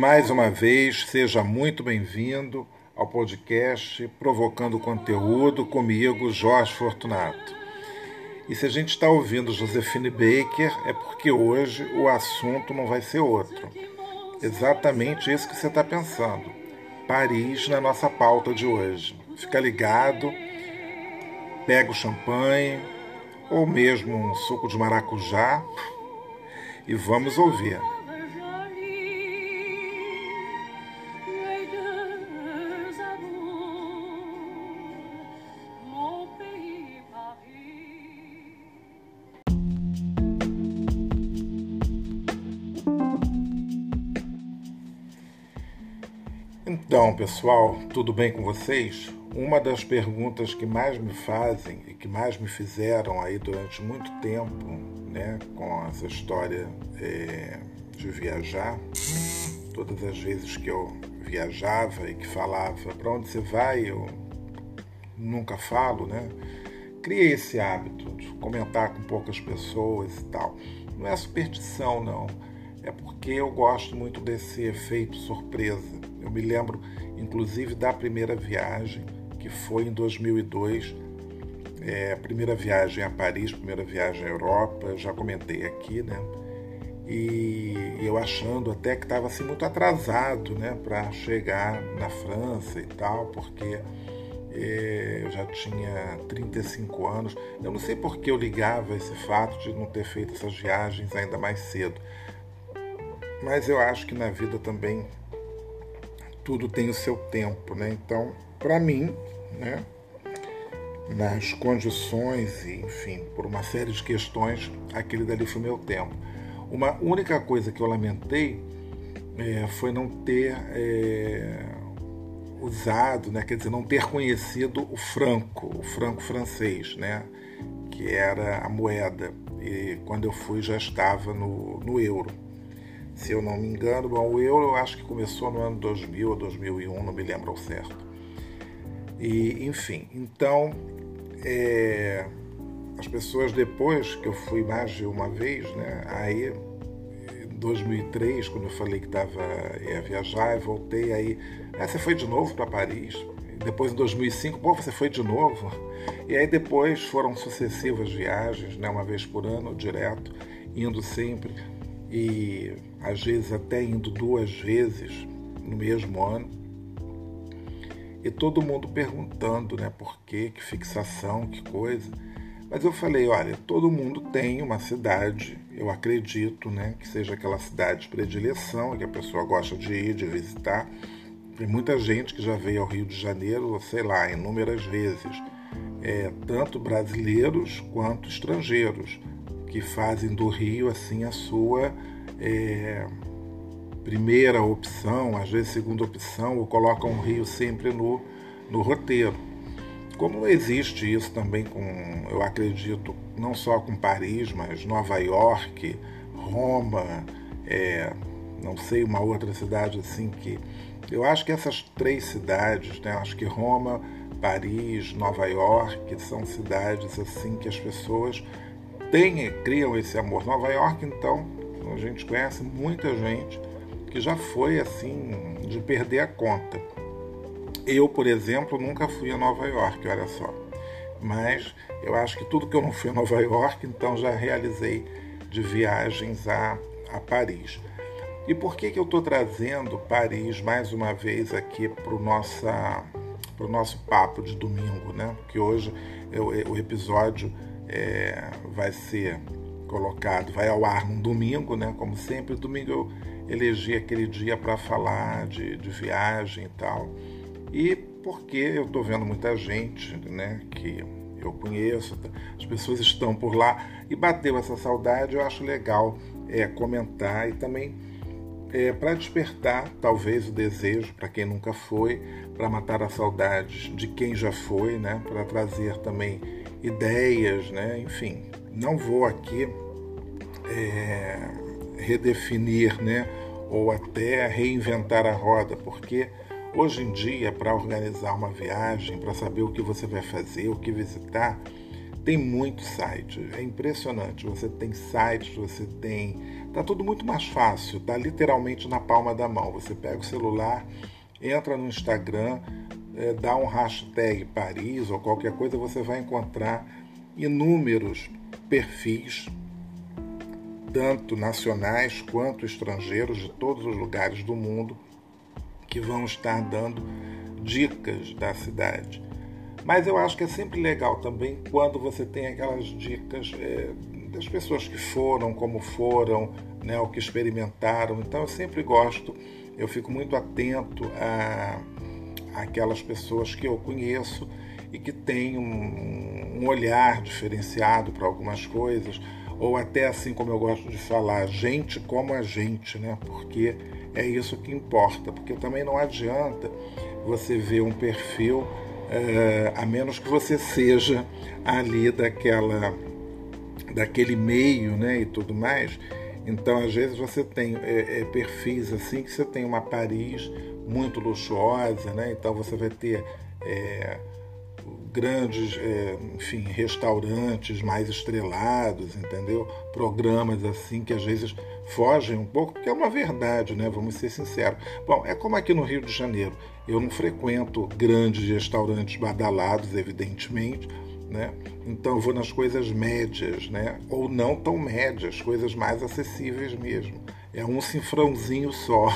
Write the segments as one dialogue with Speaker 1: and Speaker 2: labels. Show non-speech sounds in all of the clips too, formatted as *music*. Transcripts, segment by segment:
Speaker 1: Mais uma vez, seja muito bem-vindo ao podcast Provocando Conteúdo comigo, Jorge Fortunato. E se a gente está ouvindo Josefine Baker, é porque hoje o assunto não vai ser outro. Exatamente isso que você está pensando. Paris na nossa pauta de hoje. Fica ligado, pega o champanhe ou mesmo um suco de maracujá e vamos ouvir. Então, pessoal, tudo bem com vocês? Uma das perguntas que mais me fazem e que mais me fizeram aí durante muito tempo, né, com essa história é, de viajar, todas as vezes que eu viajava e que falava para onde você vai, eu nunca falo, né? Criei esse hábito de comentar com poucas pessoas e tal. Não é superstição, não. É porque eu gosto muito desse efeito surpresa eu me lembro, inclusive, da primeira viagem, que foi em 2002, é, primeira viagem a Paris, primeira viagem à Europa, já comentei aqui, né? E eu achando até que estava assim muito atrasado, né, para chegar na França e tal, porque é, eu já tinha 35 anos. Eu não sei por que eu ligava esse fato de não ter feito essas viagens ainda mais cedo, mas eu acho que na vida também tudo tem o seu tempo, né? Então, para mim, né, nas condições e, enfim, por uma série de questões, aquele dali foi meu tempo. Uma única coisa que eu lamentei é, foi não ter é, usado, né, quer dizer, não ter conhecido o franco, o franco francês, né, que era a moeda. E quando eu fui já estava no, no euro se eu não me engano. Bom, o euro eu acho que começou no ano 2000 ou 2001, não me lembro ao certo. E, enfim, então, é, as pessoas depois que eu fui mais de uma vez, né, aí em 2003, quando eu falei que estava ia viajar, eu voltei aí, ah, você foi de novo para Paris? Depois em 2005, pô, você foi de novo? E aí depois foram sucessivas viagens, né, uma vez por ano, direto, indo sempre e às vezes até indo duas vezes no mesmo ano. E todo mundo perguntando, né, por quê, que fixação, que coisa. Mas eu falei, olha, todo mundo tem uma cidade, eu acredito, né, que seja aquela cidade de predileção, que a pessoa gosta de ir, de visitar. Tem muita gente que já veio ao Rio de Janeiro, sei lá, inúmeras vezes, é, tanto brasileiros quanto estrangeiros que fazem do Rio assim a sua é, primeira opção, às vezes segunda opção, ou colocam o Rio sempre no, no roteiro. Como existe isso também com, eu acredito, não só com Paris, mas Nova York, Roma, é, não sei, uma outra cidade assim que. Eu acho que essas três cidades, né, acho que Roma, Paris, Nova York, são cidades assim que as pessoas têm, criam esse amor. Nova York, então, a gente conhece muita gente que já foi assim de perder a conta. Eu, por exemplo, nunca fui a Nova York, olha só. Mas eu acho que tudo que eu não fui a Nova York, então já realizei de viagens a, a Paris. E por que, que eu estou trazendo Paris mais uma vez aqui para o nosso papo de domingo, né? Porque hoje eu, o episódio é, vai ser colocado, vai ao ar num domingo, né? Como sempre, domingo eu elegi aquele dia para falar de, de viagem e tal. E porque eu estou vendo muita gente, né? Que eu conheço, as pessoas estão por lá e bateu essa saudade, eu acho legal é, comentar e também é, para despertar talvez o desejo para quem nunca foi, para matar a saudade de quem já foi, né? Para trazer também ideias, né? Enfim, não vou aqui é, redefinir, né? Ou até reinventar a roda, porque hoje em dia, para organizar uma viagem, para saber o que você vai fazer, o que visitar, tem muito site. É impressionante. Você tem sites, você tem. Tá tudo muito mais fácil, tá literalmente na palma da mão. Você pega o celular, entra no Instagram, é, um hashtag Paris ou qualquer coisa, você vai encontrar inúmeros perfis, tanto nacionais quanto estrangeiros, de todos os lugares do mundo, que vão estar dando dicas da cidade. Mas eu acho que é sempre legal também quando você tem aquelas dicas é, das pessoas que foram, como foram, né, o que experimentaram. Então eu sempre gosto, eu fico muito atento a aquelas pessoas que eu conheço e que têm um, um olhar diferenciado para algumas coisas, ou até assim como eu gosto de falar, gente como a gente, né? Porque é isso que importa, porque também não adianta você ver um perfil é, a menos que você seja ali daquela daquele meio, né, e tudo mais. Então, às vezes você tem é, é, perfis assim que você tem uma Paris muito luxuosa, né? Então você vai ter é, grandes, é, enfim, restaurantes mais estrelados, entendeu? Programas assim que às vezes fogem um pouco, porque é uma verdade, né? Vamos ser sinceros. Bom, é como aqui no Rio de Janeiro. Eu não frequento grandes restaurantes badalados, evidentemente, né? Então eu vou nas coisas médias, né? Ou não tão médias, coisas mais acessíveis mesmo. É um cifrãozinho só,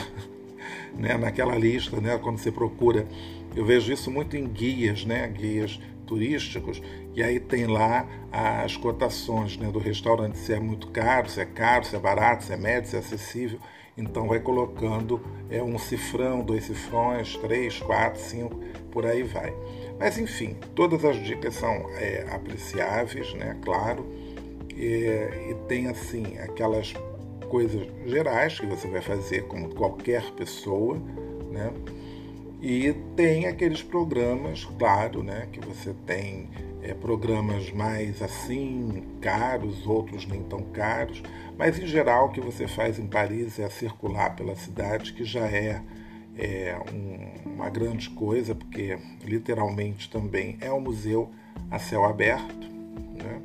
Speaker 1: *laughs* né? Naquela lista, né? Quando você procura, eu vejo isso muito em guias, né? Guias turísticos, e aí tem lá as cotações né, do restaurante, se é muito caro, se é caro, se é barato, se é médio, se é acessível. Então vai colocando é, um cifrão, dois cifrões, três, quatro, cinco, por aí vai. Mas enfim, todas as dicas são é, apreciáveis, né? Claro, e, e tem assim aquelas coisas gerais que você vai fazer como qualquer pessoa, né? E tem aqueles programas, claro, né, que você tem é, programas mais assim, caros, outros nem tão caros, mas em geral o que você faz em Paris é circular pela cidade, que já é, é um, uma grande coisa, porque literalmente também é um museu a céu aberto. Né?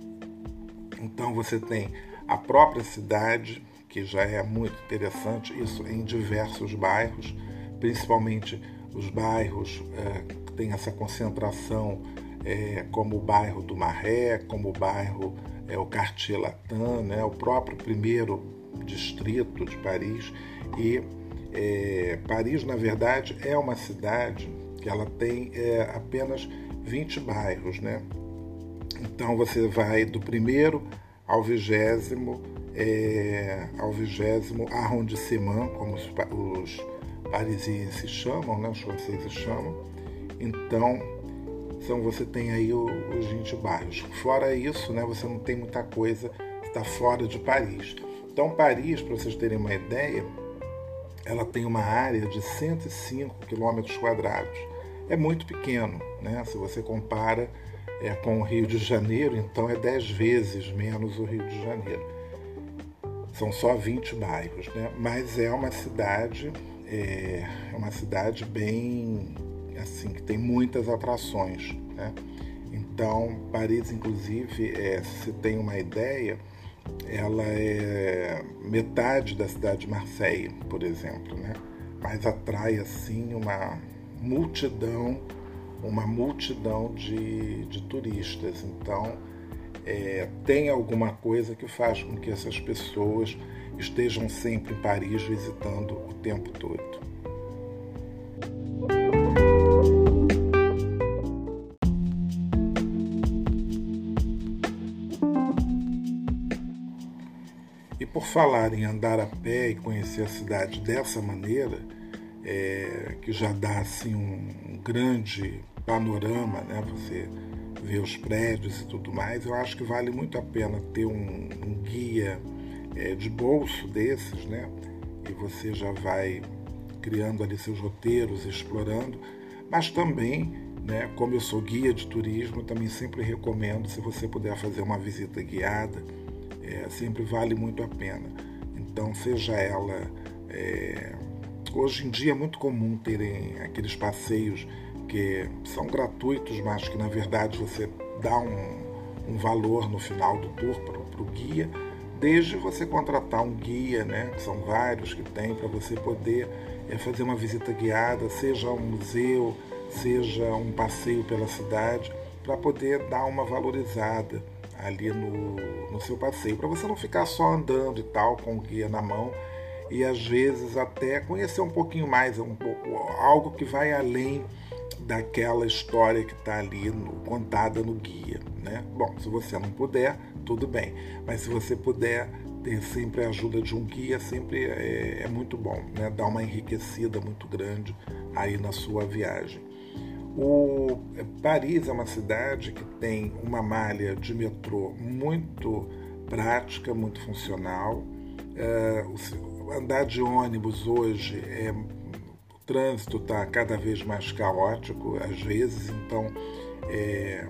Speaker 1: Então você tem a própria cidade, que já é muito interessante, isso em diversos bairros, principalmente os bairros é, que têm essa concentração, é, como o bairro do Maré, como o bairro, é, o Quartier Latin, né, o próprio primeiro distrito de Paris. E é, Paris, na verdade, é uma cidade que ela tem é, apenas 20 bairros. Né? Então você vai do primeiro ao vigésimo, é, ao vigésimo arrondissement, como os, os parisienses chamam, né, os franceses chamam. Então, então você tem aí os 20 bairros. Fora isso, né, você não tem muita coisa, está fora de Paris. Então, Paris, para vocês terem uma ideia, ela tem uma área de 105 quilômetros quadrados. É muito pequeno, né? Se você compara é, com o Rio de Janeiro, então é 10 vezes menos o Rio de Janeiro. São só 20 bairros, né? Mas é uma cidade é uma cidade bem assim que tem muitas atrações, né? Então Paris, inclusive, é, se tem uma ideia, ela é metade da cidade de Marseille, por exemplo, né? Mas atrai assim uma multidão, uma multidão de, de turistas. Então é, tem alguma coisa que faz com que essas pessoas estejam sempre em Paris visitando o tempo todo. Falar em andar a pé e conhecer a cidade dessa maneira, é, que já dá assim um, grande panorama, né? Você vê os prédios e tudo mais. Eu acho que vale muito a pena ter um, um guia é, de bolso desses, né? E você já vai criando ali seus roteiros, explorando. Mas também, né? Como eu sou guia de turismo, também sempre recomendo se você puder fazer uma visita guiada, é, sempre vale muito a pena. Então, seja ela é, Hoje em dia é muito comum terem aqueles passeios que são gratuitos, mas que na verdade você dá um, um valor no final do tour para o guia, desde você contratar um guia, né, que são vários que tem, para você poder é, fazer uma visita guiada, seja um museu, seja um passeio pela cidade, para poder dar uma valorizada ali no, no seu passeio, para você não ficar só andando e tal com o guia na mão e às vezes até conhecer um pouquinho mais, um pouco, algo que vai além daquela história que está ali no, contada no guia. Né? Bom, se você não puder, tudo bem, mas se você puder ter sempre a ajuda de um guia, sempre é, é muito bom, né? dá uma enriquecida muito grande aí na sua viagem. O Paris é uma cidade que tem uma malha de metrô muito prática, muito funcional. É, andar de ônibus hoje é o trânsito está cada vez mais caótico às vezes, então é,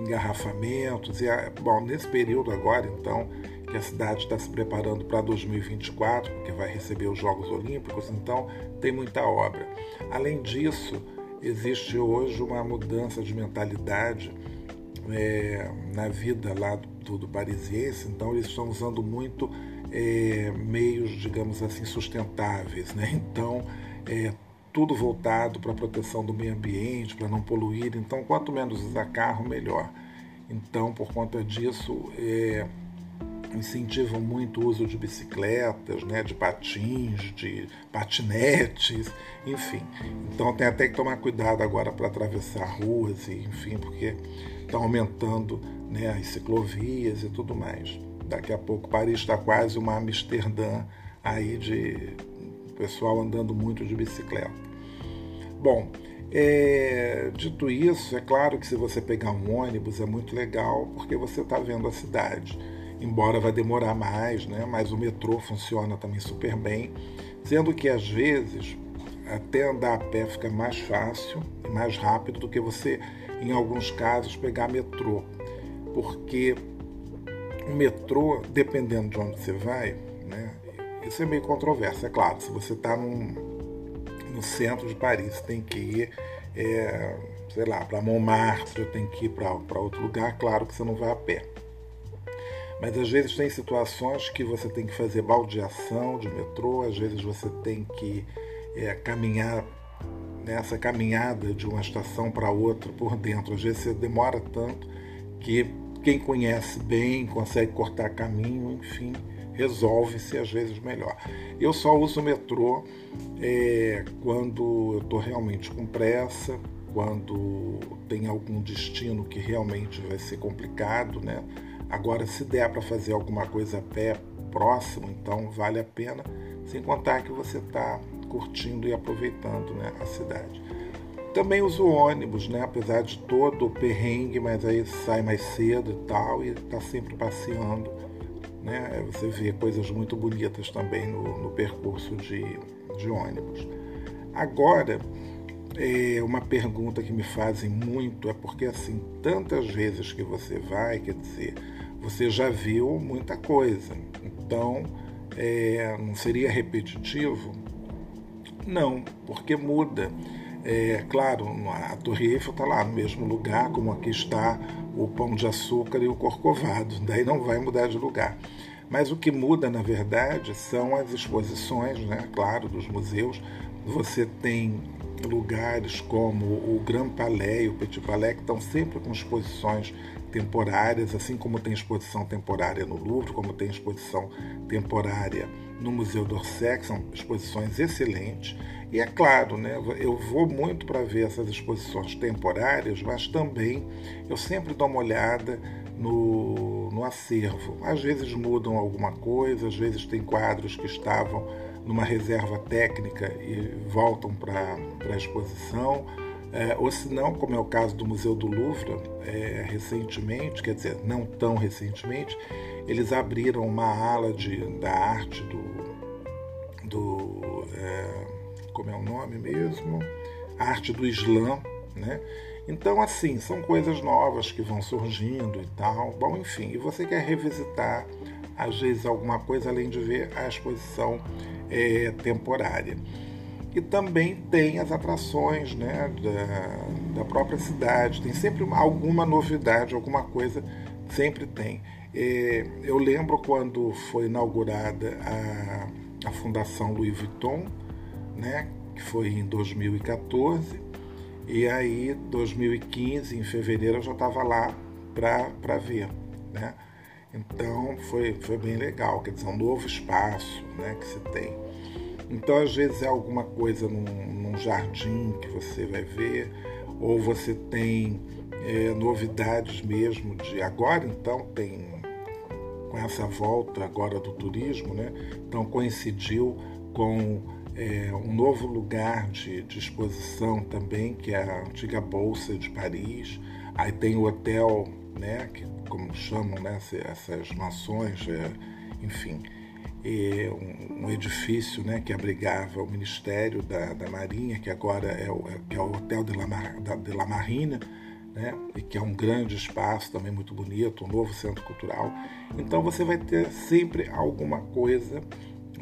Speaker 1: engarrafamentos e bom nesse período agora então que a cidade está se preparando para 2024 porque vai receber os Jogos Olímpicos, então tem muita obra. Além disso existe hoje uma mudança de mentalidade é, na vida lá do, do parisiense, então eles estão usando muito é, meios, digamos assim, sustentáveis. Né? *laughs* Então, é, tudo voltado para a proteção do meio ambiente, para não poluir. Então, quanto menos usar carro, melhor. Então, por conta disso, é, incentivam muito o uso de bicicletas, né, de patins, de patinetes, enfim. Então tem até que tomar cuidado agora para atravessar ruas, e, enfim, porque estão aumentando né, as ciclovias e tudo mais. Daqui a pouco Paris está quase uma Amsterdã aí de pessoal andando muito de bicicleta. Bom, é, dito isso, é claro que se você pegar um ônibus é muito legal porque você está vendo a cidade. Embora vai demorar mais, né? mas o metrô funciona também super bem. Sendo que às vezes até andar a pé fica mais fácil e mais rápido do que você, em alguns casos, pegar metrô. Porque o metrô, dependendo de onde você vai, né, isso é meio controverso, é claro. Se você está no centro de Paris, tem que ir, é, sei lá, para Montmartre, tem que ir para outro lugar, claro que você não vai a pé. Mas às vezes tem situações que você tem que fazer baldeação de metrô, às vezes você tem que é, caminhar nessa caminhada de uma estação para outra por dentro. Às vezes você demora tanto que quem conhece bem, consegue cortar caminho, enfim, resolve-se às vezes melhor. Eu só uso o metrô é, quando eu estou realmente com pressa, quando tem algum destino que realmente vai ser complicado, né? Agora, se der para fazer alguma coisa a pé próximo, então vale a pena, sem contar que você está curtindo e aproveitando né, a cidade. Também uso ônibus, né? Apesar de todo o perrengue, mas aí sai mais cedo e tal, e está sempre passeando. Né? Você vê coisas muito bonitas também no, no percurso de, de ônibus. Agora, é uma pergunta que me fazem muito é porque assim, tantas vezes que você vai, quer dizer, você já viu muita coisa. Então, é, não seria repetitivo? Não, porque muda. É claro, a Torre Eiffel está lá no mesmo lugar, como aqui está o Pão de Açúcar e o Corcovado, daí não vai mudar de lugar. Mas o que muda, na verdade, são as exposições, né? claro, dos museus. Você tem lugares como o Grand Palais o Petit Palais, que estão sempre com exposições temporárias, assim como tem exposição temporária no Louvre, como tem exposição temporária no Museu d'Orsay, que são exposições excelentes. E é claro, né, eu vou muito para ver essas exposições temporárias, mas também eu sempre dou uma olhada no, no acervo. Às vezes mudam alguma coisa, às vezes tem quadros que estavam numa reserva técnica e voltam para a exposição. É, ou se não, como é o caso do Museu do Louvre, é, recentemente, quer dizer, não tão recentemente, eles abriram uma ala de, da arte do, do é, como é o nome mesmo? arte do Islã, né? Então, assim, são coisas novas que vão surgindo e tal. Bom, enfim, e você quer revisitar, às vezes, alguma coisa além de ver a exposição é, temporária. E também tem as atrações né, da, da própria cidade, tem sempre alguma novidade, alguma coisa, sempre tem. É, eu lembro quando foi inaugurada a, a Fundação Louis Vuitton, né, que foi em 2014, e aí 2015, em fevereiro, eu já estava lá para ver. Né? Então foi, foi bem legal, quer dizer, um novo espaço né, que se tem. Então, às vezes, é alguma coisa num, num jardim que você vai ver, ou você tem é, novidades mesmo de agora, então tem com essa volta agora do turismo, né? Então coincidiu com é, um novo lugar de, de, exposição também, que é a antiga Bolsa de Paris. Aí tem o hotel, né, que, como chamam né, essas mansões, é, enfim, é um, um, edifício né, que abrigava o Ministério da, da Marinha, que agora é o, é, é o Hotel de la, da, de la Marina, né, e que é um grande espaço também muito bonito, um novo centro cultural. Então você vai ter sempre alguma coisa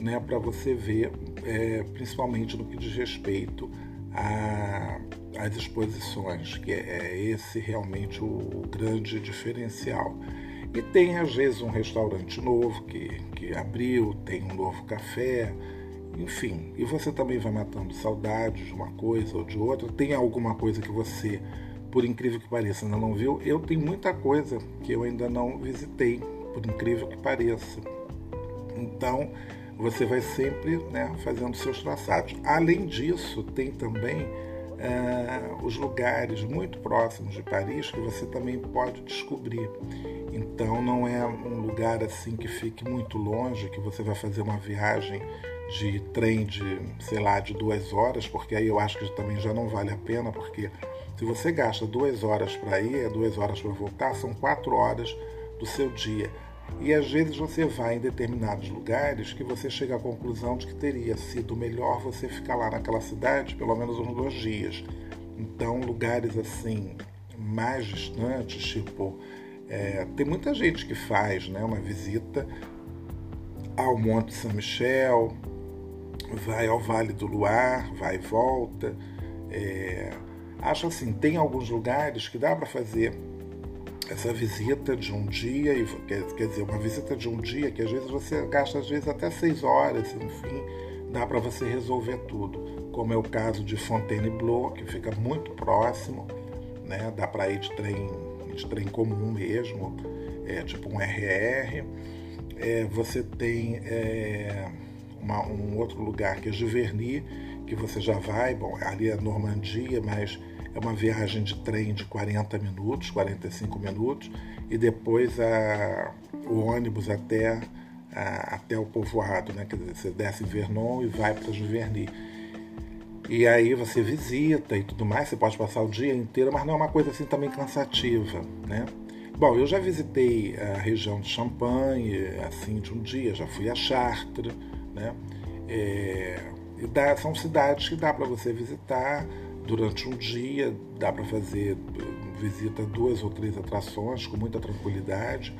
Speaker 1: né, para você ver, é, principalmente no que diz respeito às exposições, que é, é esse realmente o, o, grande diferencial. E tem às vezes um restaurante novo que, que abriu, tem um novo café, enfim. E você também vai matando saudades de uma coisa ou de outra. Tem alguma coisa que você, por incrível que pareça, ainda não viu? Eu tenho muita coisa que eu ainda não visitei, por incrível que pareça. Então, você vai sempre né, fazendo seus traçados. Além disso, tem também é, os lugares muito próximos de Paris que você também pode descobrir. Então não é um lugar assim que fique muito longe, que você vai fazer uma viagem de trem de, sei lá, de duas horas, porque aí eu acho que também já não vale a pena, porque se você gasta duas horas para ir, é duas horas para voltar, são quatro horas do seu dia. E às vezes você vai em determinados lugares que você chega à conclusão de que teria sido melhor você ficar lá naquela cidade pelo menos uns dois dias. Então, lugares assim mais distantes, tipo, é, tem muita gente que faz né, uma visita ao Monte São Michel, vai ao Vale do Luar, vai e volta. É, acho assim, tem alguns lugares que dá para fazer essa visita de um dia, quer, quer dizer, uma visita de um dia que às vezes você gasta às vezes até seis horas, enfim, dá para você resolver tudo. Como é o caso de Fontainebleau, que fica muito próximo, né? dá para ir de trem, de trem comum mesmo, é, tipo um RR. É, você tem é, uma, um outro lugar que é Giverny, que você já vai, bom, ali é Normandia, mas é uma viagem de trem de 40 minutos, 45 minutos, e depois a, o ônibus até, a, até o povoado, né? Quer dizer, você desce em Vernon e vai para Giverny. E aí você visita e tudo mais, você pode passar o dia inteiro, mas não é uma coisa assim também cansativa, né? Bom, eu já visitei a região de Champagne, assim, de um dia, já fui a Chartres, né? É, dá, são cidades que dá para você visitar, durante um dia, dá para fazer visita duas ou três atrações com muita tranquilidade,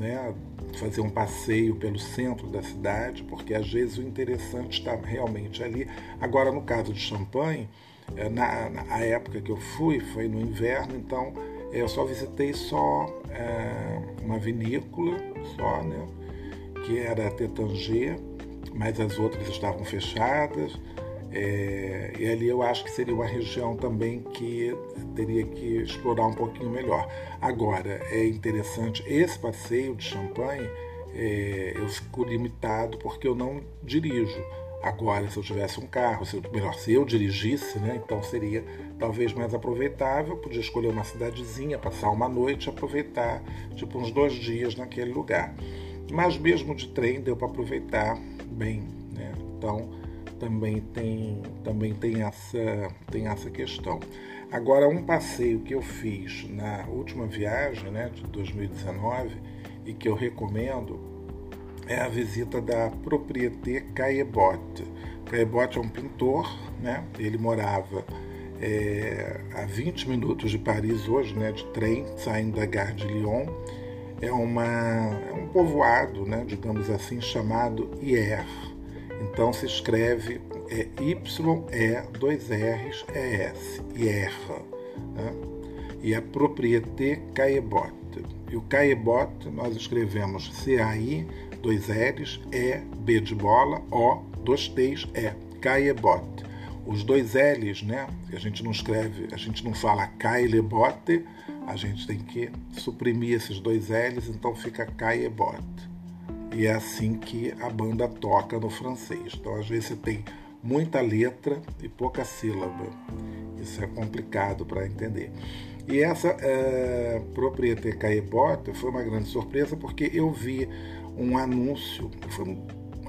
Speaker 1: né? fazer um passeio pelo centro da cidade, porque às vezes o interessante está realmente ali. Agora, no caso de Champagne, eh, na, na época que eu fui, foi no inverno, então eu só visitei só é, uma vinícola, só, né? que era a Tétanger, mas as outras estavam fechadas. É, e ali eu acho que seria uma região também que teria que explorar um pouquinho melhor. Agora, é interessante, esse passeio de Champagne, é, eu fico limitado porque eu não dirijo, Agora, se eu tivesse um carro, se eu, melhor, se eu dirigisse, né, então seria talvez mais aproveitável. Podia escolher uma cidadezinha, passar uma noite, aproveitar tipo uns dois dias naquele lugar. Mas mesmo de trem deu para aproveitar bem, né? Então também tem também tem essa tem essa questão. Agora um passeio que eu fiz na última viagem, né, de 2019 e que eu recomendo é a visita da Propriété Caillebotte. Caillebotte é um pintor, né? ele morava é, a 20 minutos de Paris hoje, né, de trem, saindo da Gare de Lyon. É, uma, é um povoado, né, digamos assim, chamado Hier. Então se escreve é, Y-E, dois R's, E-S, Hier. Né? E a Propriété Caillebotte. E o Caillebotte nós escrevemos C-A-I dois L's, E, B de bola, O, dois T's, E, Caillebot. Os dois L's, né? A gente não escreve, a gente não fala Caillebote, a gente tem que suprimir esses dois L's, então fica Caillebot. E é assim que a banda toca no francês. Então, às vezes, você tem muita letra e pouca sílaba. Isso é complicado para entender. E essa é, Propriété Caillebotte foi uma grande surpresa porque eu vi um anúncio, foi,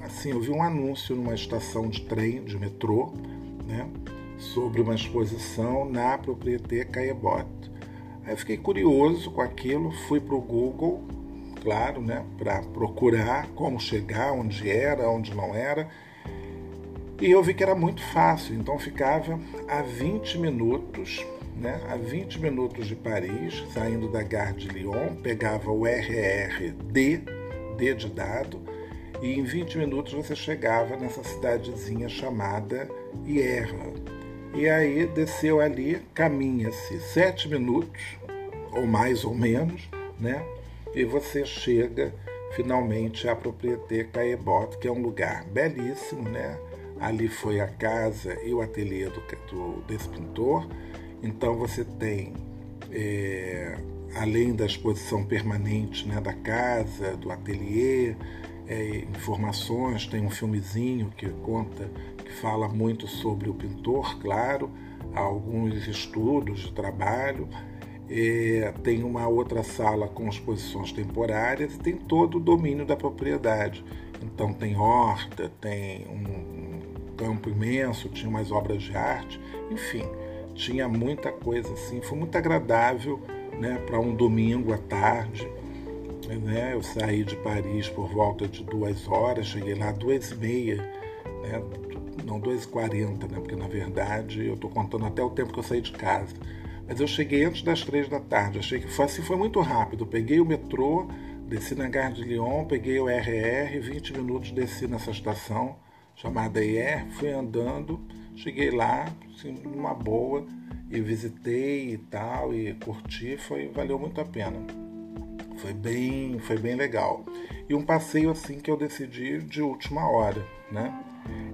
Speaker 1: assim, eu vi um anúncio numa estação de trem, de metrô, né, sobre uma exposição na Propriété Caillebotte. Aí eu fiquei curioso com aquilo, fui para o Google, claro, né, para procurar como chegar, onde era, onde não era, e eu vi que era muito fácil, então ficava a 20 minutos, né, a 20 minutos de Paris, saindo da Gare de Lyon, pegava o RRD, D de dado, e em 20 minutos você chegava nessa cidadezinha chamada Ierra. E aí desceu ali, caminha-se sete minutos, ou mais ou menos, né? E você chega finalmente à Propriété Caillebotte, que é um lugar belíssimo, né? Ali foi a casa e o ateliê do, do desse pintor. Então você tem é, além da exposição permanente né, da casa, do ateliê, é, informações, tem um filmezinho que conta, que fala muito sobre o pintor, claro, alguns estudos de trabalho, é, tem uma outra sala com exposições temporárias tem todo o domínio da propriedade. Então tem horta, tem um campo imenso, tinha umas obras de arte, enfim, tinha muita coisa assim, foi muito agradável né, para um domingo à tarde. Né? Eu saí de Paris por volta de duas horas, cheguei lá duas e meia, né? não duas e quarenta, né? porque na verdade eu estou contando até o tempo que eu saí de casa. Mas eu cheguei antes das três da tarde, achei que foi assim, foi muito rápido. Peguei o metrô, desci na Gare de Lyon, peguei o RR, 20 minutos desci nessa estação chamada IR, fui andando, cheguei lá, assim, numa boa, e visitei e tal e curti, foi valeu muito a pena. Foi bem, foi bem legal. E um passeio assim que eu decidi de última hora, né?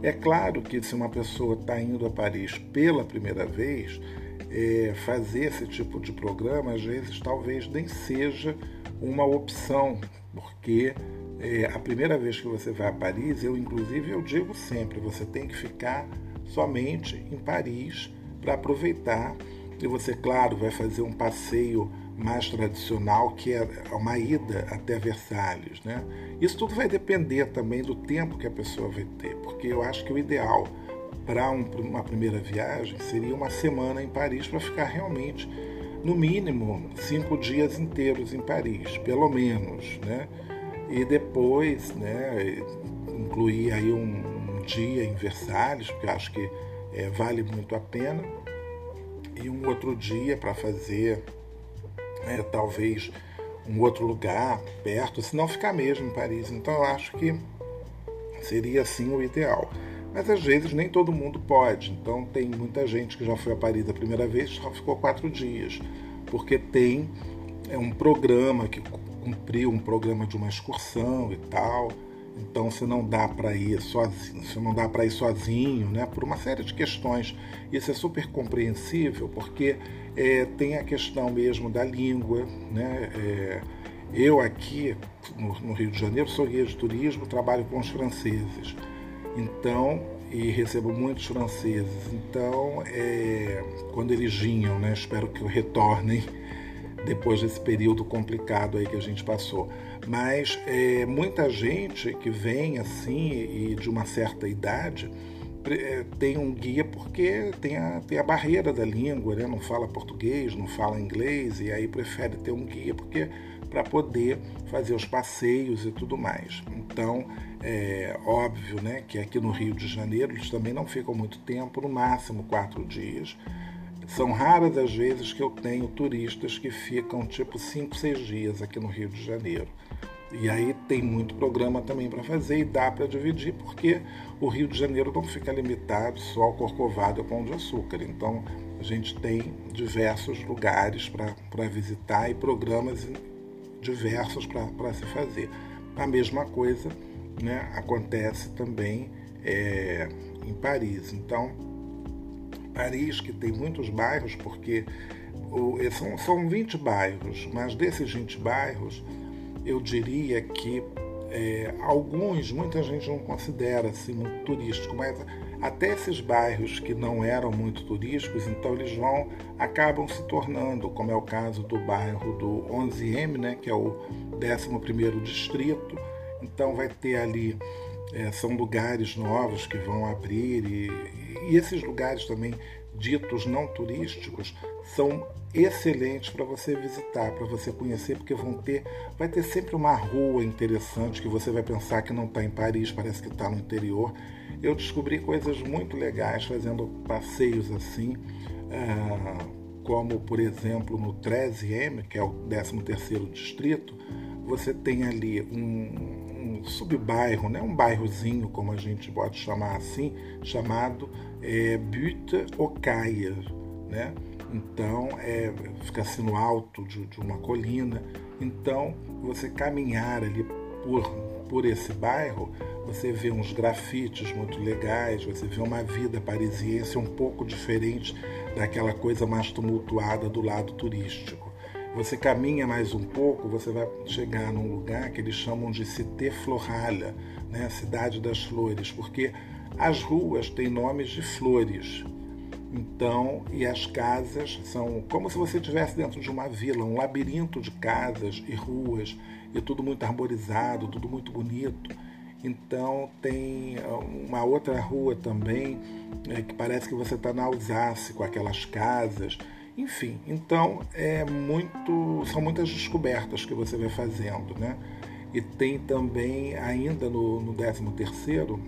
Speaker 1: É claro que se uma pessoa está indo a Paris pela primeira vez, é, fazer esse tipo de programa às vezes talvez nem seja uma opção, porque é, a primeira vez que você vai a Paris, eu inclusive eu digo sempre, você tem que ficar somente em Paris para aproveitar. E você, claro, vai fazer um passeio mais tradicional, que é uma ida até Versalhes. Né? Isso tudo vai depender também do tempo que a pessoa vai ter, porque eu acho que o ideal para um, uma primeira viagem seria uma semana em Paris para ficar realmente, no mínimo, cinco dias inteiros em Paris, pelo menos. Né? E depois né, incluir aí um, um dia em Versalhes, porque acho que é, vale muito a pena. E um outro dia para fazer, é, talvez, um outro lugar perto, se não ficar mesmo em Paris. Então eu acho que seria assim o ideal. Mas às vezes nem todo mundo pode. Então tem muita gente que já foi a Paris a primeira vez só ficou quatro dias, porque tem é, um programa que cumpriu um programa de uma excursão e tal. Então, se não dá para ir sozinho, se não dá para ir sozinho, né, por uma série de questões, isso é super compreensível, porque é, tem a questão mesmo da língua, né? É, eu aqui no, no, Rio de Janeiro sou guia de turismo, trabalho com os franceses. Então, e recebo muitos franceses. Então, é, quando eles vinham, né, espero que retornem *laughs* depois desse período complicado aí que a gente passou. Mas é, muita gente que vem assim e de uma certa idade é, tem um guia porque tem a, tem a barreira da língua, né? não fala português, não fala inglês, e aí prefere ter um guia porque para poder fazer os passeios e tudo mais. Então, é óbvio né, que aqui no Rio de Janeiro eles também não ficam muito tempo, no máximo quatro dias. São raras as vezes que eu tenho turistas que ficam tipo cinco, seis dias aqui no Rio de Janeiro. E aí tem muito programa também para fazer e dá para dividir, porque o Rio de Janeiro não fica limitado só ao Corcovado e ao Pão de Açúcar. Então a gente tem diversos lugares para visitar e programas diversos para se fazer. A mesma coisa né, acontece também é, em Paris. Então, Paris, que tem muitos bairros, porque o, são, são 20 bairros, mas desses 20 bairros, eu diria que é, alguns, muita gente não considera assim muito turístico, mas até esses bairros que não eram muito turísticos, então eles vão, acabam se tornando, como é o caso do bairro do 11M, né, que é o 11º distrito, então vai ter ali, é, são lugares novos que vão abrir e, e esses lugares também ditos não turísticos são excelentes para você visitar, para você conhecer, porque vão ter, vai ter sempre uma rua interessante que você vai pensar que não está em Paris, parece que está no interior. Eu descobri coisas muito legais fazendo passeios assim, ah, como por exemplo no 13M, que é o 13º distrito, você tem ali um, um subbairro, né? um bairrozinho, como a gente pode chamar assim, chamado é, Butte Ocaia, né? Então, é, fica assim no alto de, de, uma colina. Então, você caminhar ali por, por esse bairro, você vê uns grafites muito legais, você vê uma vida parisiense um pouco diferente daquela coisa mais tumultuada do lado turístico. Você caminha mais um pouco, você vai chegar num lugar que eles chamam de Cité Florale, né? Cidade das Flores, porque as ruas têm nomes de flores. Então, e as casas são como se você estivesse dentro de uma vila, um labirinto de casas e ruas, e tudo muito arborizado, tudo muito bonito. Então tem uma outra rua também é, que parece que você está na Alsáce com aquelas casas enfim, então é muito, são muitas descobertas que você vai fazendo, né? E tem também, ainda no, no 13º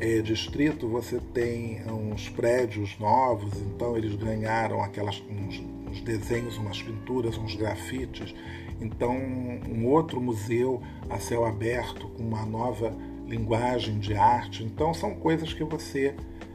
Speaker 1: é, distrito, você tem uns prédios novos, então eles ganharam aquelas, uns, uns desenhos, umas pinturas, uns grafites. Então, um outro museu a céu aberto com uma nova linguagem de arte. Então, são coisas que você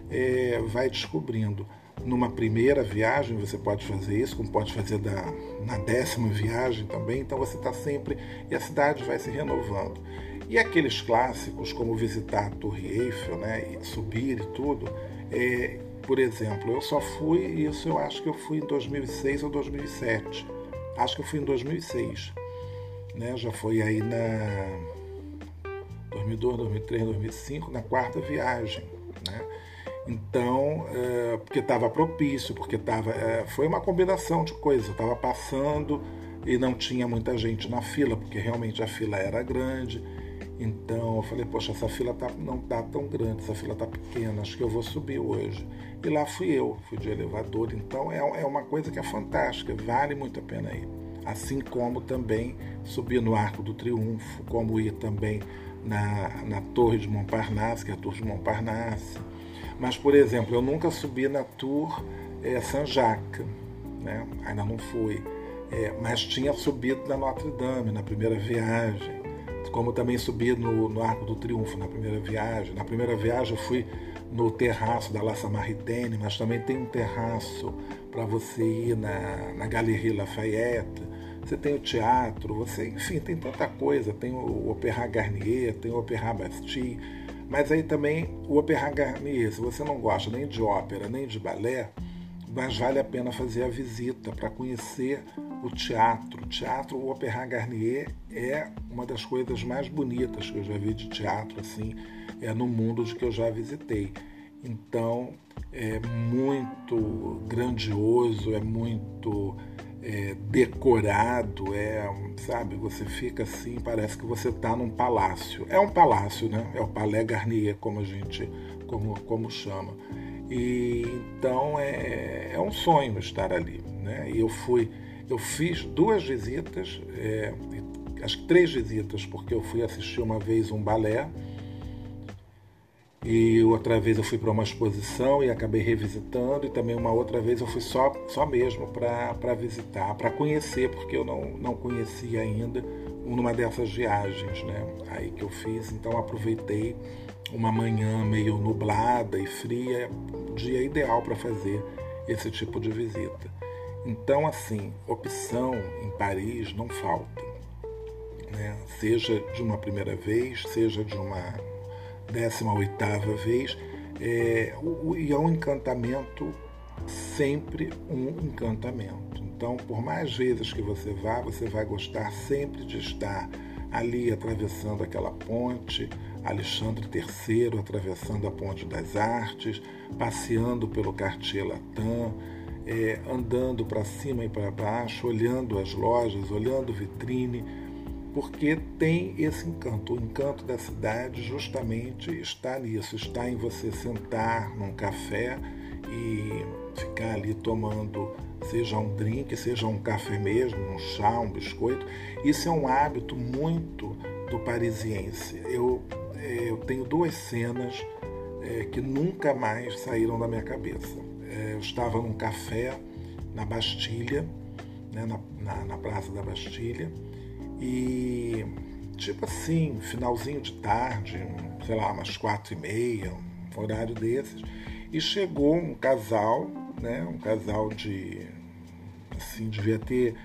Speaker 1: é, vai descobrindo numa primeira viagem você pode fazer isso, como pode fazer da, na décima viagem também. Então você está sempre e a cidade vai se renovando. E aqueles clássicos como visitar a Torre Eiffel, né, e subir e tudo, é, por exemplo, eu só fui isso eu acho que eu fui em 2006 ou 2007. Acho que eu fui em 2006, né? Já foi aí na 2002, 2003, 2005, na quarta viagem, né? Então, é, porque estava propício, porque tava, é, foi uma combinação de coisas. Estava passando e não tinha muita gente na fila, porque realmente a fila era grande. Então eu falei, poxa, essa fila tá, não está tão grande, essa fila está pequena, acho que eu vou subir hoje. E lá fui eu, fui de elevador. Então é, é uma coisa que é fantástica, vale muito a pena ir. Assim como também subir no Arco do Triunfo, como ir também na, na Torre de Montparnasse, que é a Torre de Montparnasse mas, por exemplo, eu nunca subi na Tour é, Saint-Jacques, né? ainda não fui. É, mas tinha subido na Notre Dame na primeira viagem, como também subi no, no Arco do Triunfo na primeira viagem. Na primeira viagem eu fui no terraço da La Samaritaine, mas também tem um terraço para você ir na, na Galerie Lafayette. Você tem o teatro, você, enfim, tem tanta coisa. Tem o Opéra Garnier, tem o Opéra Bastille mas aí também o Opéra Garnier, se você não gosta nem de ópera nem de balé, mas vale a pena fazer a visita para conhecer o teatro. Teatro, o Opéra Garnier é uma das coisas mais bonitas que eu já vi de teatro, assim, é no mundo de que eu já visitei. Então, é muito grandioso, é muito é, decorado, é, sabe, você fica assim, parece que você está num palácio. É um palácio, né? É o Palais Garnier, como a gente, como, como chama. E então é, é um sonho estar ali, né? E eu fui, eu fiz duas visitas, é, acho que três visitas, porque eu fui assistir uma vez um balé e outra vez eu fui para uma exposição e acabei revisitando, e também uma outra vez eu fui só, só mesmo para visitar, para conhecer, porque eu não, não conhecia ainda numa dessas viagens né, aí que eu fiz. Então aproveitei uma manhã meio nublada e fria, dia ideal para fazer esse tipo de visita. Então, assim, opção em Paris não falta. Né? Seja de uma primeira vez, seja de uma 18 vez, é, o, e é um encantamento, sempre um encantamento. Então, por mais vezes que você vá, você vai gostar sempre de estar ali atravessando aquela ponte, Alexandre III atravessando a Ponte das Artes, passeando pelo Cartier Latin, é, andando para cima e para baixo, olhando as lojas, olhando vitrine porque tem esse encanto. O encanto da cidade justamente está nisso, está em você sentar num café e ficar ali tomando, seja um drink, seja um café mesmo, um chá, um biscoito. Isso é um hábito muito do parisiense. Eu, é, eu tenho duas cenas é, que nunca mais saíram da minha cabeça. É, eu estava num café na Bastilha, né, na, na, na Praça da Bastilha, e tipo assim, finalzinho de tarde, sei lá, umas quatro e meia, um horário desses, e chegou um casal, né? Um casal de assim, devia ter,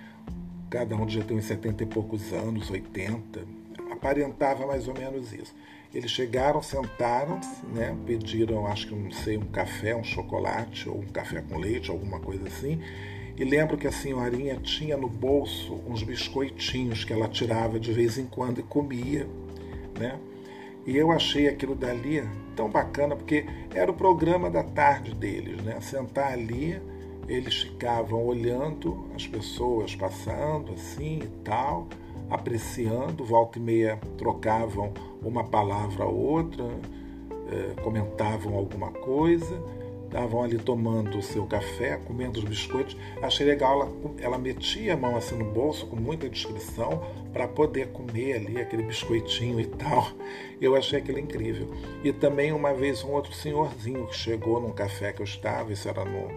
Speaker 1: cada um devia ter uns 70 e poucos anos, 80, aparentava mais ou menos isso. Eles chegaram, sentaram-se, né? pediram, acho que não sei, um café, um chocolate, ou um café com leite, alguma coisa assim, e lembro que a senhorinha tinha no bolso uns biscoitinhos que ela tirava de vez em quando e comia, né? E eu achei aquilo dali tão bacana, porque era o programa da tarde deles, né? Sentar ali, eles ficavam olhando as pessoas passando assim e tal, apreciando, volta e meia trocavam uma palavra ou outra, eh, comentavam alguma coisa estavam ali tomando o seu café, comendo os biscoitos. Achei legal, ela, ela metia a mão assim no bolso com muita discrição para poder comer ali aquele biscoitinho e tal. Eu achei aquilo incrível. E também uma vez um outro senhorzinho que chegou num café que eu estava, isso era no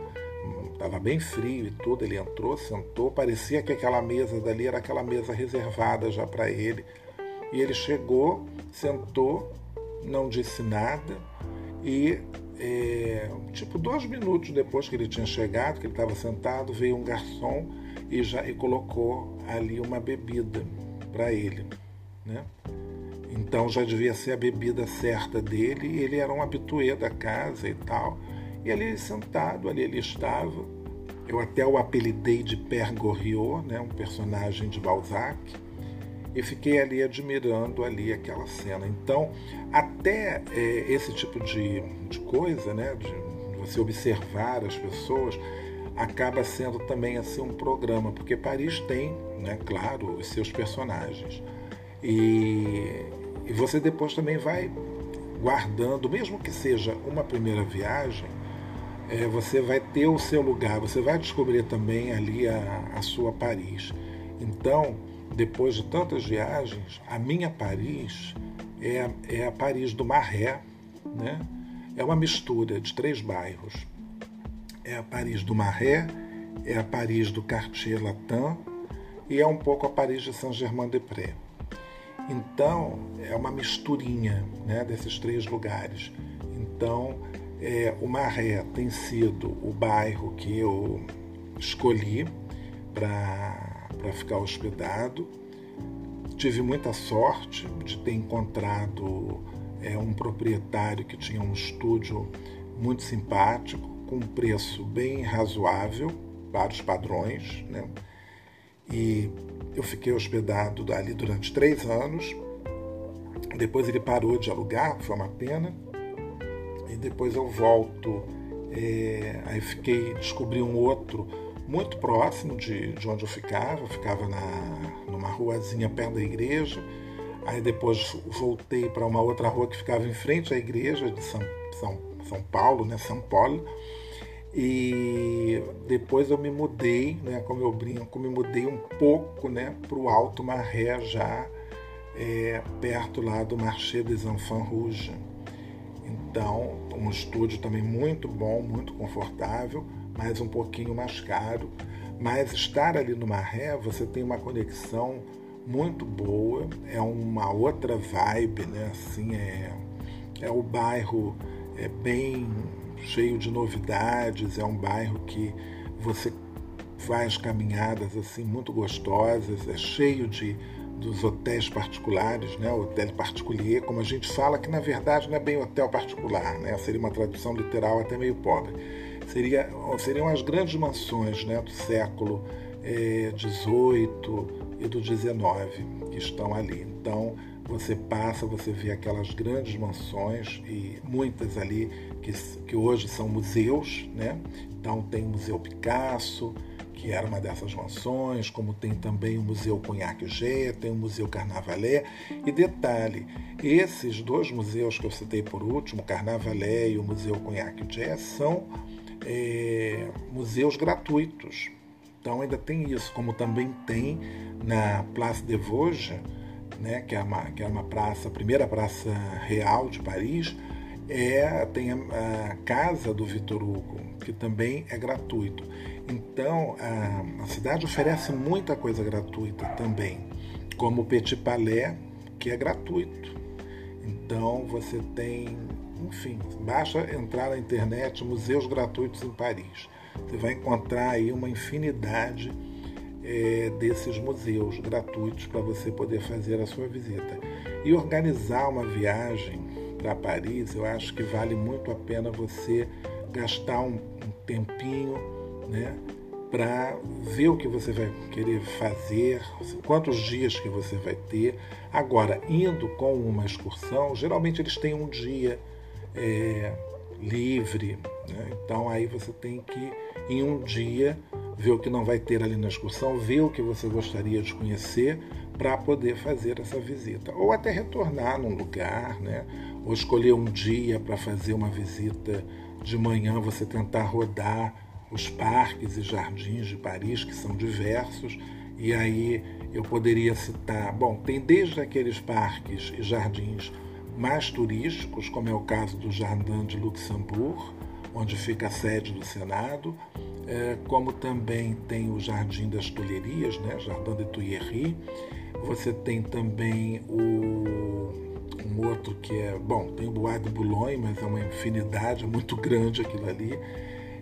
Speaker 1: estava bem frio e tudo, ele entrou, sentou, parecia que aquela mesa dali era aquela mesa reservada já para ele. E ele chegou, sentou, não disse nada e é, tipo dois minutos depois que ele tinha chegado, que ele estava sentado, veio um garçom e já e colocou ali uma bebida para ele, né? Então já devia ser a bebida certa dele. Ele era um habitué da casa e tal. E ali sentado, ali ele estava. Eu até o apelidei de Père Goriot, né? Um personagem de Balzac e fiquei ali admirando ali aquela cena. Então, até é, esse tipo de, de coisa, né, de você observar as pessoas, acaba sendo também assim um programa, porque Paris tem, né, claro, os seus personagens. E, e você depois também vai guardando, mesmo que seja uma primeira viagem, é, você vai ter o seu lugar, você vai descobrir também ali a, a sua Paris. Então, depois de tantas viagens, a minha Paris é, é a Paris do Marré, né? É uma mistura de três bairros. É a Paris do Marré, é a Paris do Cartier Latin e é um pouco a Paris de Saint-Germain-des-Prés. Então, é uma misturinha né, desses três lugares. Então, é, o Marré tem sido o bairro que eu escolhi para para ficar hospedado. Tive muita sorte de ter encontrado é, um proprietário que tinha um estúdio muito simpático, com um preço bem razoável para os padrões. Né? E eu fiquei hospedado ali durante três anos. Depois ele parou de alugar, foi uma pena. E depois eu volto. É, aí fiquei, descobri um outro muito próximo de, de onde eu ficava. Eu ficava na, numa ruazinha perto da igreja. Aí depois voltei para uma outra rua que ficava em frente à igreja de São, São, São Paulo, né, São Paulo. E depois eu me mudei, né, como eu brinco, me mudei um pouco né, para o Alto Maré, já é, perto lá do Marché des Enfants Rouges. Então, um estúdio também muito bom, muito confortável, mas um pouquinho mais caro. Mas estar ali no Maré, você tem uma conexão muito boa, é uma outra vibe, né? Assim, é, é o bairro é bem cheio de novidades, é um bairro que você faz caminhadas assim muito gostosas, é cheio de dos hotéis particulares, né? Hotel particulier, como a gente fala, que na verdade não é bem hotel particular, né? Seria uma tradução literal até meio pobre. Seria, seriam as grandes mansões né, do século XVIII é, e do XIX que estão ali. Então, você passa, você vê aquelas grandes mansões e muitas ali que, que hoje são museus, né? Então tem o Museu Picasso, que era uma dessas mansões, como tem também o Museu Cognac G, tem o Museu Carnavalé. E detalhe, esses dois museus que eu citei por último, Carnavalé e o Museu Cognac G, são é, museus gratuitos. Então ainda tem isso, como também tem na Place de Vosges, né, que, é uma, que é uma praça, a primeira praça real de Paris, é, tem a, a casa do Vitor Hugo, que também é gratuito. Então a, a, cidade oferece muita coisa gratuita também, como o Petit Palais, que é gratuito. Então você tem, enfim, basta entrar na internet museus gratuitos em Paris. Você vai encontrar aí uma infinidade é, desses museus gratuitos para você poder fazer a sua visita. E organizar uma viagem para Paris, eu acho que vale muito a pena você gastar um, um tempinho né, para ver o que você vai querer fazer, quantos dias que você vai ter. Agora, indo com uma excursão, geralmente eles têm um dia é, livre, né? então aí você tem que, em um dia, ver o que não vai ter ali na excursão, ver o que você gostaria de conhecer para poder fazer essa visita. Ou até retornar num lugar, né? ou escolher um dia para fazer uma visita de manhã, você tentar rodar os parques e jardins de Paris, que são diversos, e aí eu poderia citar, bom, tem desde aqueles parques e jardins mais turísticos, como é o caso do Jardin de Luxembourg, onde fica a sede do Senado, é, como também tem o Jardim das Tulherias, né, Jardim de Tuileries. Você tem também o, um outro que é, bom, tem o Bois de Boulogne, mas é uma infinidade, é muito grande aquilo ali.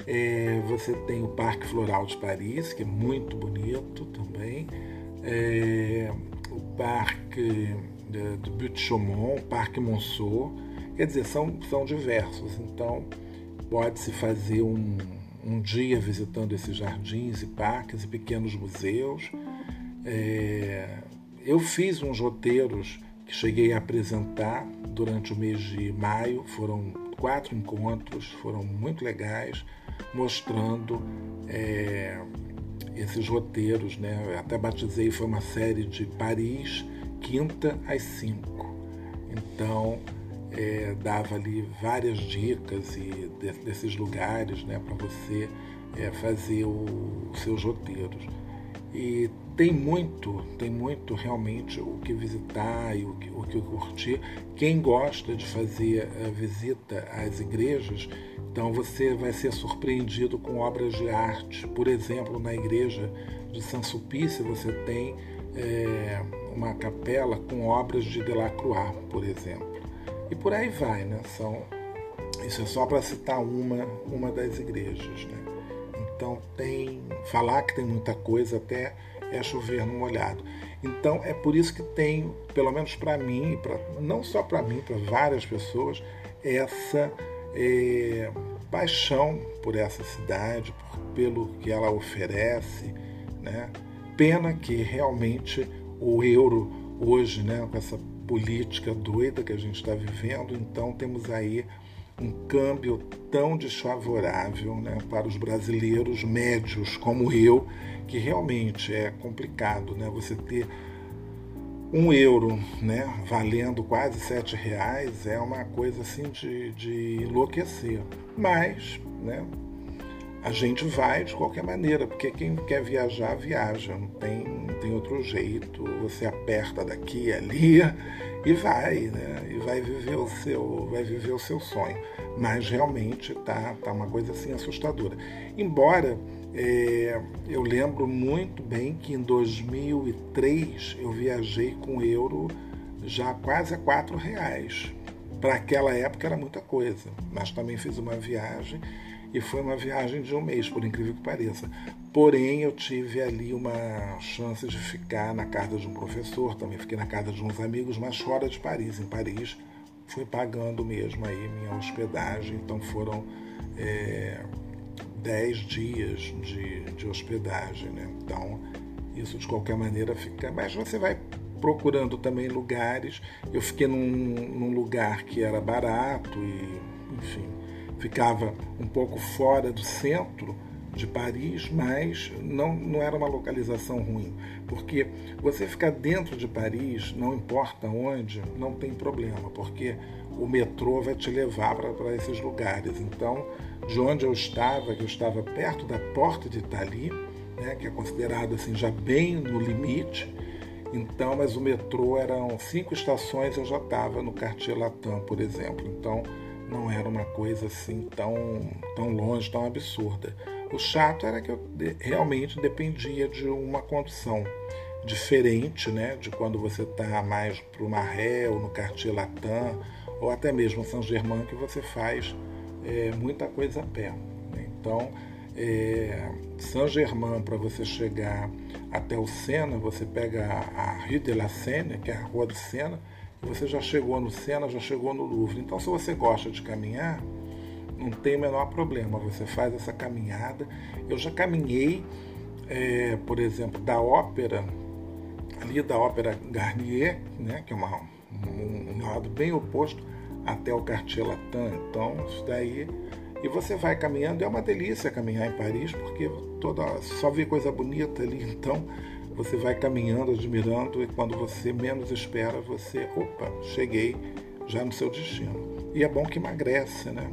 Speaker 1: É, você tem o Parque Floral de Paris, que é muito bonito também. É, o Parque de, de Butte-Chaumont, o Parque Monceau. Quer dizer, são, são diversos. Então, pode-se fazer um, um dia visitando esses jardins e parques e pequenos museus. É, eu fiz uns roteiros que cheguei a apresentar durante o mês de maio, foram quatro encontros, foram muito legais, mostrando é, esses roteiros. Né? Eu até batizei, foi uma série de Paris, quinta às cinco. Então, é, dava ali várias dicas e de, desses lugares né, para você é, fazer os seus roteiros. E tem muito, tem muito realmente o que visitar e o que, o que curtir. Quem gosta de fazer a visita às igrejas, então você vai ser surpreendido com obras de arte. Por exemplo, na igreja de Saint-Sulpice você tem é, uma capela com obras de Delacroix, por exemplo. E por aí vai, né? São, isso é só para citar uma, uma das igrejas, né? Então tem falar que tem muita coisa até é chover no molhado. Então é por isso que tem, pelo menos para mim, pra, não só para mim, para várias pessoas, essa é, paixão por essa cidade, por, pelo que ela oferece, né? Pena que realmente o euro hoje, né, com essa política doida que a gente está vivendo, então temos aí um câmbio tão desfavorável né, para os brasileiros médios como eu, que realmente é complicado né, você ter um euro né, valendo quase sete reais é uma coisa assim de, de enlouquecer. Mas né, a gente vai de qualquer maneira, porque quem quer viajar, viaja, não tem, não tem outro jeito. Você aperta daqui ali e vai, né? E vai viver o seu, vai viver o seu sonho. Mas realmente tá, tá uma coisa assim assustadora. Embora é, eu lembro muito bem que em 2003 eu viajei com euro já quase a quatro reais. Para aquela época era muita coisa, mas também fiz uma viagem e foi uma viagem de um mês, por incrível que pareça. Porém, eu tive ali uma chance de ficar na casa de um professor, também fiquei na casa de uns amigos, mas fora de Paris. Em Paris, fui pagando mesmo aí minha hospedagem, então foram é, dez dias de, de hospedagem, né? Então, isso de qualquer maneira fica. Mas você vai procurando também lugares. Eu fiquei num, num lugar que era barato e, enfim, ficava um pouco fora do centro de Paris, mas não, não era uma localização ruim, porque você ficar dentro de Paris, não importa onde, não tem problema, porque o metrô vai te levar para esses lugares. Então, de onde eu estava, que eu estava perto da Porta de Itali, né, que é considerado assim já bem no limite, então, mas o metrô eram cinco estações, eu já estava no Cartier Latam, por exemplo. Então, não era uma coisa assim tão, tão longe, tão absurda. O chato era que eu realmente dependia de uma condução diferente, né, de quando você está mais para o ou no Cartier Latam ou até mesmo São Germain que você faz é, muita coisa a pé. Né? Então, é, Saint Germain para você chegar até o Sena, você pega a Rue de la Seine, que é a Rua do Sena, você já chegou no Sena, já chegou no Louvre. Então, se você gosta de caminhar, não tem o menor problema. Você faz essa caminhada. Eu já caminhei, é, por exemplo, da ópera, ali da ópera Garnier, né, que é uma, um, um lado bem oposto, até o Cartier Latin. Então, isso daí. E você vai caminhando, é uma delícia caminhar em Paris, porque toda, só vê coisa bonita ali. Então, você vai caminhando, admirando, e quando você menos espera, você, opa, cheguei já no seu destino. E é bom que emagrece, né?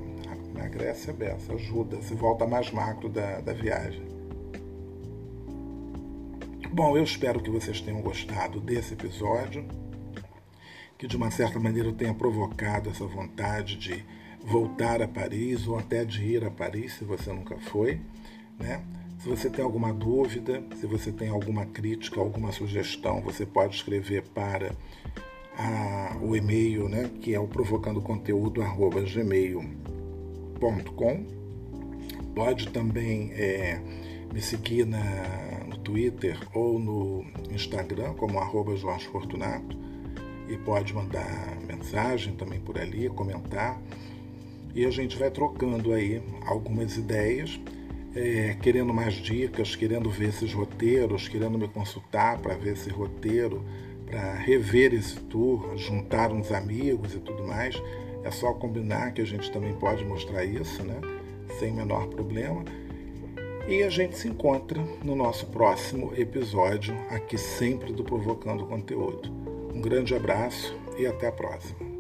Speaker 1: Emagrece a beça, ajuda, se volta mais magro da, da viagem. Bom, eu espero que vocês tenham gostado desse episódio, que de uma certa maneira tenha provocado essa vontade de voltar a Paris ou até de ir a Paris, se você nunca foi, né? Se você tem alguma dúvida, se você tem alguma crítica, alguma sugestão, você pode escrever para a, o e-mail, né, que é o provocandoconteúdo@gmail.com. Pode também é, me seguir na, no Twitter ou no Instagram como arroba Jorge Fortunato e pode mandar mensagem também por ali, comentar. E a gente vai trocando aí algumas ideias é, querendo mais dicas, querendo ver esses roteiros, querendo me consultar para ver esse roteiro, para rever esse tour, juntar uns amigos e tudo mais, é só combinar que a gente também pode mostrar isso, né? Sem o menor problema. E a gente se encontra no nosso próximo episódio, aqui sempre do Provocando Conteúdo. Um grande abraço e até a próxima.